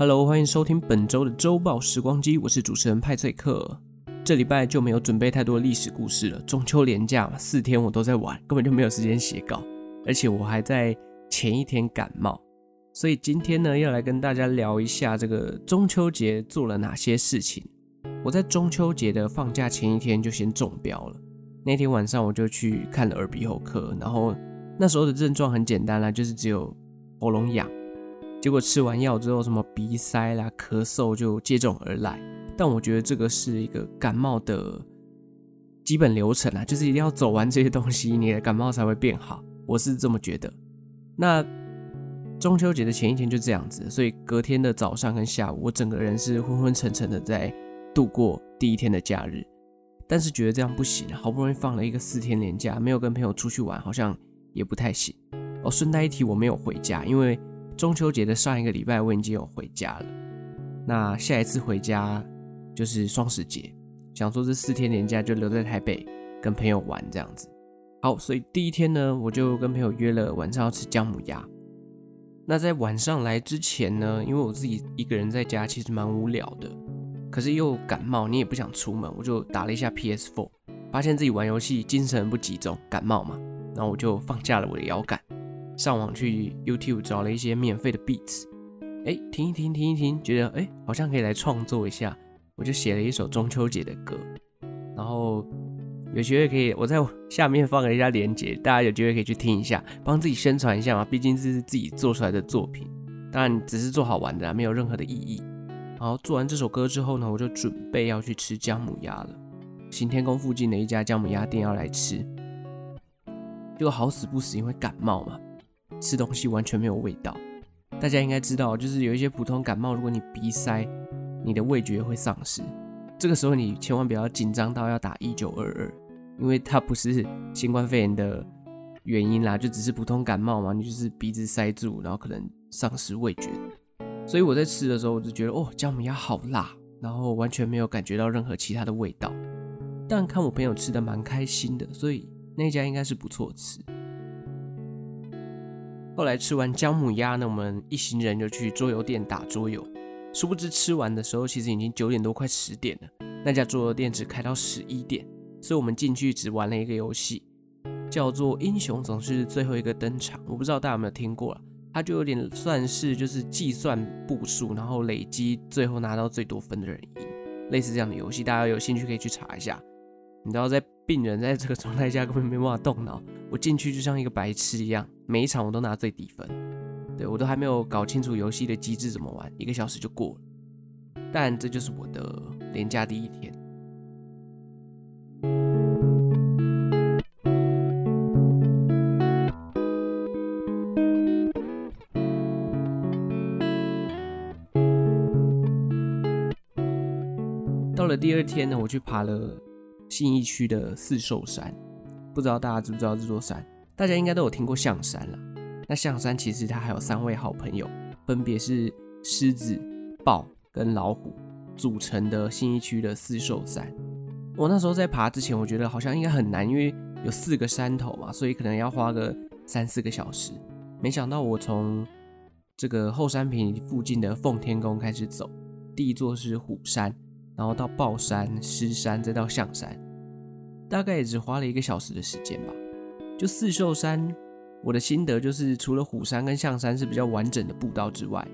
Hello，欢迎收听本周的周报时光机，我是主持人派翠克。这礼拜就没有准备太多历史故事了。中秋连假嘛，四天我都在玩，根本就没有时间写稿，而且我还在前一天感冒，所以今天呢，要来跟大家聊一下这个中秋节做了哪些事情。我在中秋节的放假前一天就先中标了，那天晚上我就去看了耳鼻喉科，然后那时候的症状很简单啦，就是只有喉咙痒。结果吃完药之后，什么鼻塞啦、咳嗽就接踵而来。但我觉得这个是一个感冒的基本流程啊，就是一定要走完这些东西，你的感冒才会变好。我是这么觉得。那中秋节的前一天就这样子，所以隔天的早上跟下午，我整个人是昏昏沉沉的在度过第一天的假日。但是觉得这样不行，好不容易放了一个四天连假，没有跟朋友出去玩，好像也不太行。哦，顺带一提，我没有回家，因为。中秋节的上一个礼拜我已经有回家了，那下一次回家就是双十节，想说这四天年假就留在台北跟朋友玩这样子。好，所以第一天呢，我就跟朋友约了晚上要吃姜母鸭。那在晚上来之前呢，因为我自己一个人在家其实蛮无聊的，可是又感冒，你也不想出门，我就打了一下 PS4，发现自己玩游戏精神不集中，感冒嘛，然后我就放下了我的摇杆。上网去 YouTube 找了一些免费的 beats，哎，听一听，听一听，觉得哎，好像可以来创作一下，我就写了一首中秋节的歌，然后有机会可以，我在下面放了一下链接，大家有机会可以去听一下，帮自己宣传一下嘛，毕竟这是自己做出来的作品，当然只是做好玩的，没有任何的意义。然后做完这首歌之后呢，我就准备要去吃姜母鸭了，行天宫附近的一家姜母鸭店要来吃，结果好死不死，因为感冒嘛。吃东西完全没有味道，大家应该知道，就是有一些普通感冒，如果你鼻塞，你的味觉会丧失。这个时候你千万不要紧张到要打一九二二，因为它不是新冠肺炎的原因啦，就只是普通感冒嘛，你就是鼻子塞住，然后可能丧失味觉。所以我在吃的时候，我就觉得哦，姜母鸭好辣，然后完全没有感觉到任何其他的味道。但看我朋友吃的蛮开心的，所以那家应该是不错吃。后来吃完姜母鸭呢，我们一行人就去桌游店打桌游。殊不知吃完的时候，其实已经九点多，快十点了。那家桌游店只开到十一点，所以我们进去只玩了一个游戏，叫做《英雄总是最后一个登场》。我不知道大家有没有听过了，它就有点算是就是计算步数，然后累积最后拿到最多分的人赢，类似这样的游戏。大家有兴趣可以去查一下。你知道在病人在这个状态下根本没办法动脑，我进去就像一个白痴一样。每一场我都拿最低分，对，我都还没有搞清楚游戏的机制怎么玩，一个小时就过了。但这就是我的连假第一天。到了第二天呢，我去爬了信义区的四兽山，不知道大家知不知道这座山？大家应该都有听过象山了。那象山其实它还有三位好朋友，分别是狮子、豹跟老虎组成的信义区的四兽山。我那时候在爬之前，我觉得好像应该很难，因为有四个山头嘛，所以可能要花个三四个小时。没想到我从这个后山坪附近的奉天宫开始走，第一座是虎山，然后到豹山、狮山，再到象山，大概也只花了一个小时的时间吧。就四秀山，我的心得就是，除了虎山跟象山是比较完整的步道之外，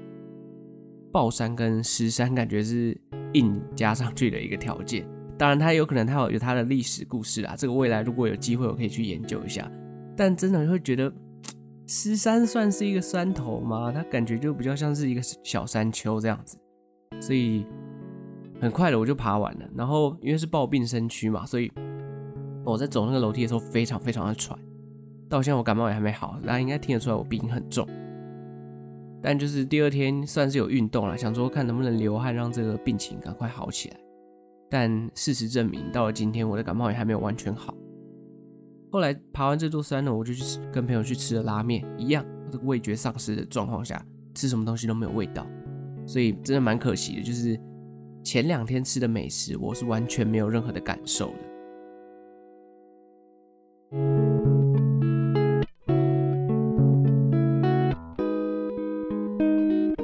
豹山跟狮山感觉是硬加上去的一个条件。当然，它有可能它有有它的历史故事啊，这个未来如果有机会，我可以去研究一下。但真的会觉得，狮山算是一个山头吗？它感觉就比较像是一个小山丘这样子。所以很快的我就爬完了。然后因为是抱病身躯嘛，所以我在走那个楼梯的时候非常非常的喘。到现在我感冒也还没好，大家应该听得出来我鼻音很重。但就是第二天算是有运动了，想说看能不能流汗让这个病情赶快好起来。但事实证明，到了今天我的感冒也还没有完全好。后来爬完这座山呢，我就去跟朋友去吃了拉面，一样这个味觉丧失的状况下，吃什么东西都没有味道，所以真的蛮可惜的。就是前两天吃的美食，我是完全没有任何的感受的。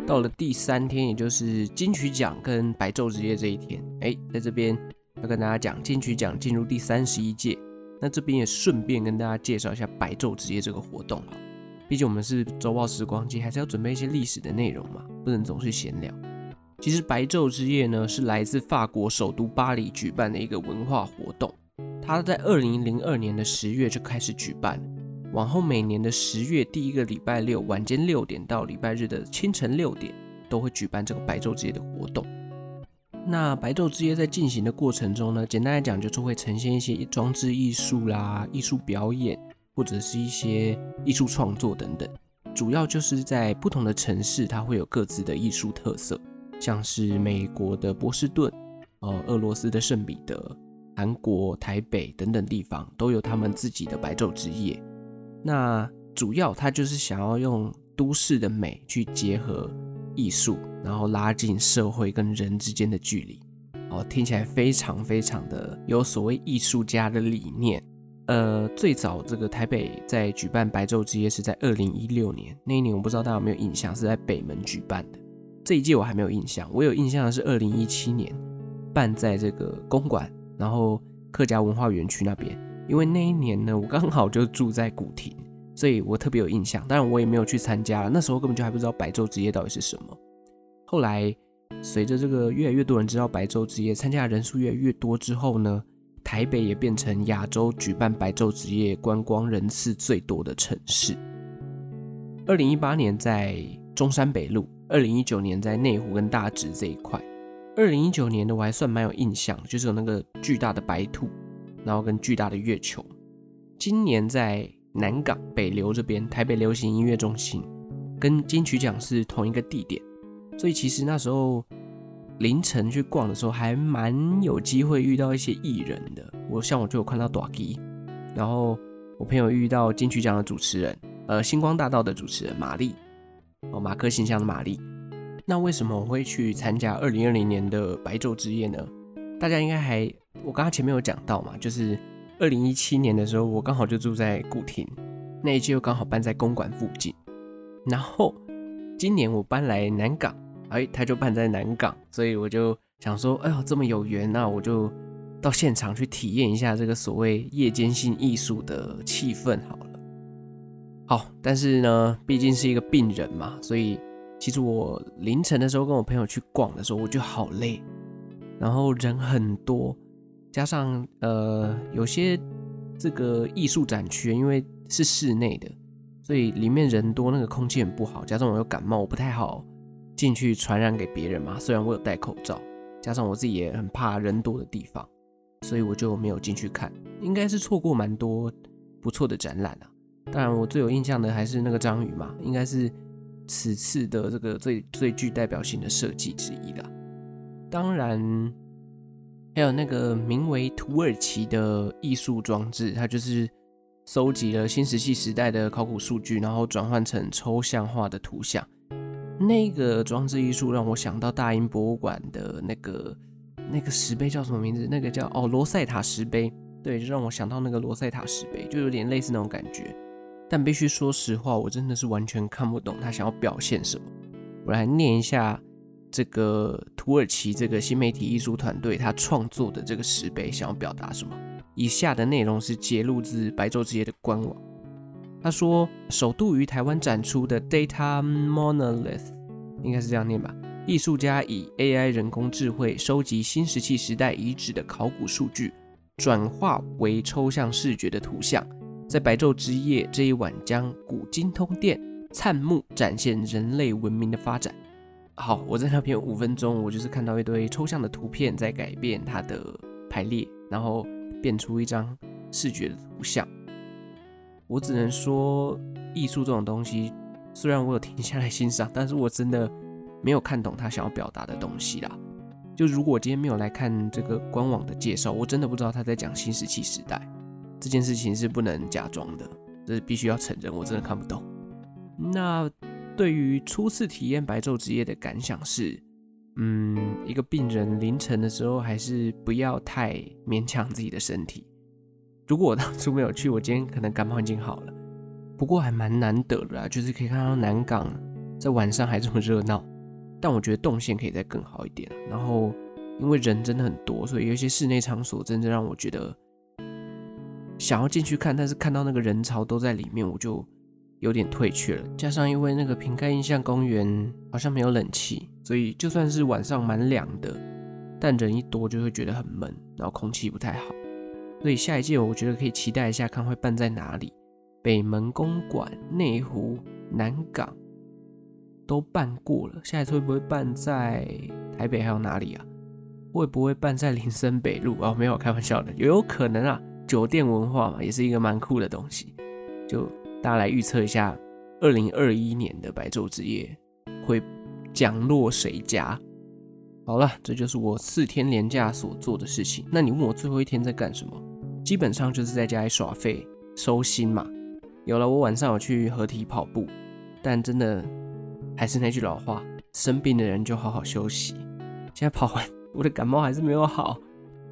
到了第三天，也就是金曲奖跟白昼之夜这一天，哎，在这边要跟大家讲金曲奖进入第三十一届，那这边也顺便跟大家介绍一下白昼之夜这个活动哈。毕竟我们是周报时光机，还是要准备一些历史的内容嘛，不能总是闲聊。其实白昼之夜呢，是来自法国首都巴黎举办的一个文化活动，它在二零零二年的十月就开始举办，往后每年的十月第一个礼拜六晚间六点到礼拜日的清晨六点，都会举办这个白昼之夜的活动。那白昼之夜在进行的过程中呢，简单来讲就是会呈现一些装置艺术啦、艺术表演。或者是一些艺术创作等等，主要就是在不同的城市，它会有各自的艺术特色，像是美国的波士顿，呃，俄罗斯的圣彼得，韩国台北等等地方都有他们自己的白昼之夜。那主要他就是想要用都市的美去结合艺术，然后拉近社会跟人之间的距离。哦，听起来非常非常的有所谓艺术家的理念。呃，最早这个台北在举办白昼之夜是在二零一六年，那一年我不知道大家有没有印象，是在北门举办的。这一届我还没有印象，我有印象的是二零一七年办在这个公馆，然后客家文化园区那边。因为那一年呢，我刚好就住在古亭，所以我特别有印象。当然我也没有去参加，那时候根本就还不知道白昼之夜到底是什么。后来随着这个越来越多人知道白昼之夜，参加的人数越来越多之后呢，台北也变成亚洲举办白昼之夜观光人次最多的城市。二零一八年在中山北路，二零一九年在内湖跟大直这一块。二零一九年的我还算蛮有印象，就是有那个巨大的白兔，然后跟巨大的月球。今年在南港北流这边，台北流行音乐中心，跟金曲奖是同一个地点，所以其实那时候。凌晨去逛的时候，还蛮有机会遇到一些艺人的。我像我就有看到大基，然后我朋友遇到金曲奖的主持人，呃，星光大道的主持人玛丽，哦，马克信箱的玛丽。那为什么我会去参加二零二零年的白昼之夜呢？大家应该还，我刚刚前面有讲到嘛，就是二零一七年的时候，我刚好就住在古亭，那一届又刚好搬在公馆附近，然后今年我搬来南港。哎，他就办在南港，所以我就想说，哎呦，这么有缘，那我就到现场去体验一下这个所谓夜间性艺术的气氛好了。好，但是呢，毕竟是一个病人嘛，所以其实我凌晨的时候跟我朋友去逛的时候，我就好累，然后人很多，加上呃有些这个艺术展区，因为是室内的，所以里面人多，那个空气很不好，加上我又感冒，我不太好。进去传染给别人嘛？虽然我有戴口罩，加上我自己也很怕人多的地方，所以我就没有进去看。应该是错过蛮多不错的展览啊。当然，我最有印象的还是那个章鱼嘛，应该是此次的这个最最具代表性的设计之一啦。当然，还有那个名为土耳其的艺术装置，它就是收集了新石器时代的考古数据，然后转换成抽象化的图像。那个装置艺术让我想到大英博物馆的那个那个石碑叫什么名字？那个叫哦罗塞塔石碑，对，就让我想到那个罗塞塔石碑，就有点类似那种感觉。但必须说实话，我真的是完全看不懂他想要表现什么。我来念一下这个土耳其这个新媒体艺术团队他创作的这个石碑想要表达什么。以下的内容是节录自白昼之夜的官网。他说：“首度于台湾展出的 Data Monolith，应该是这样念吧？艺术家以 AI 人工智慧收集新石器时代遗址的考古数据，转化为抽象视觉的图像，在白昼之夜这一晚将古今通电，灿目展现人类文明的发展。”好，我在那边五分钟，我就是看到一堆抽象的图片在改变它的排列，然后变出一张视觉的图像。我只能说，艺术这种东西，虽然我有停下来欣赏，但是我真的没有看懂他想要表达的东西啦。就如果今天没有来看这个官网的介绍，我真的不知道他在讲新石器时代这件事情是不能假装的，这是必须要承认，我真的看不懂。那对于初次体验白昼之夜的感想是，嗯，一个病人凌晨的时候，还是不要太勉强自己的身体。如果我当初没有去，我今天可能感冒已经好了。不过还蛮难得的啦，就是可以看到南港在晚上还这么热闹，但我觉得动线可以再更好一点。然后因为人真的很多，所以有些室内场所真的让我觉得想要进去看，但是看到那个人潮都在里面，我就有点退却了。加上因为那个瓶盖印象公园好像没有冷气，所以就算是晚上蛮凉的，但人一多就会觉得很闷，然后空气不太好。所以下一届我觉得可以期待一下，看会办在哪里。北门公馆、内湖、南港都办过了，下一次会不会办在台北？还有哪里啊？会不会办在林森北路？哦，没有，开玩笑的，也有可能啊。酒店文化嘛，也是一个蛮酷的东西。就大家来预测一下，二零二一年的白昼之夜会降落谁家？好了，这就是我四天连假所做的事情。那你问我最后一天在干什么？基本上就是在家里耍废、收心嘛。有了，我晚上有去合体跑步，但真的还是那句老话，生病的人就好好休息。现在跑完，我的感冒还是没有好。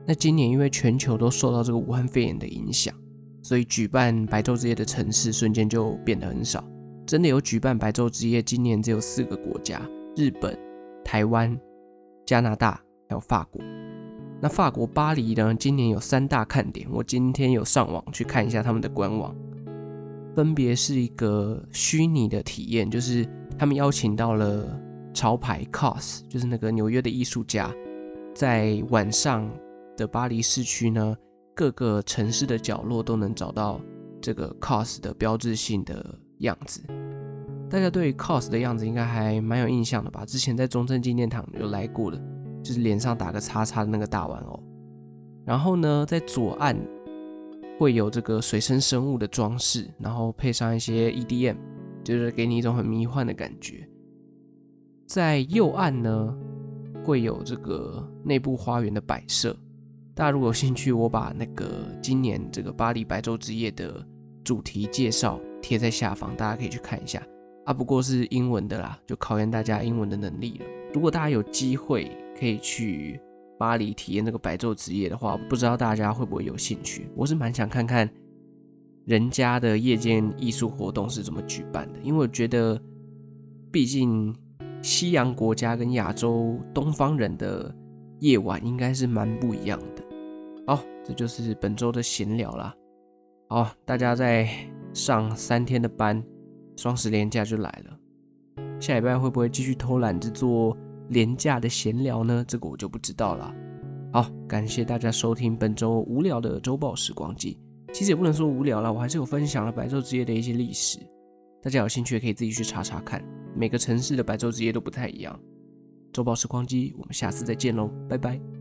那今年因为全球都受到这个武汉肺炎的影响，所以举办白昼之夜的城市瞬间就变得很少。真的有举办白昼之夜，今年只有四个国家：日本、台湾、加拿大还有法国。那法国巴黎呢？今年有三大看点，我今天有上网去看一下他们的官网。分别是一个虚拟的体验，就是他们邀请到了潮牌 COS，就是那个纽约的艺术家，在晚上的巴黎市区呢，各个城市的角落都能找到这个 COS 的标志性的样子。大家对 COS 的样子应该还蛮有印象的吧？之前在中正纪念堂有来过的，就是脸上打个叉叉的那个大玩偶。然后呢，在左岸。会有这个水生生物的装饰，然后配上一些 EDM，就是给你一种很迷幻的感觉。在右岸呢，会有这个内部花园的摆设。大家如果有兴趣，我把那个今年这个巴黎白昼之夜的主题介绍贴在下方，大家可以去看一下。啊，不过是英文的啦，就考验大家英文的能力了。如果大家有机会可以去。巴黎体验那个白昼之夜的话，不知道大家会不会有兴趣？我是蛮想看看人家的夜间艺术活动是怎么举办的，因为我觉得，毕竟西洋国家跟亚洲东方人的夜晚应该是蛮不一样的。好，这就是本周的闲聊啦。好，大家在上三天的班，双十连假就来了，下礼拜会不会继续偷懒着做？廉价的闲聊呢？这个我就不知道了。好，感谢大家收听本周无聊的周报时光机。其实也不能说无聊了，我还是有分享了白昼之夜的一些历史。大家有兴趣也可以自己去查查看，每个城市的白昼之夜都不太一样。周报时光机，我们下次再见喽，拜拜。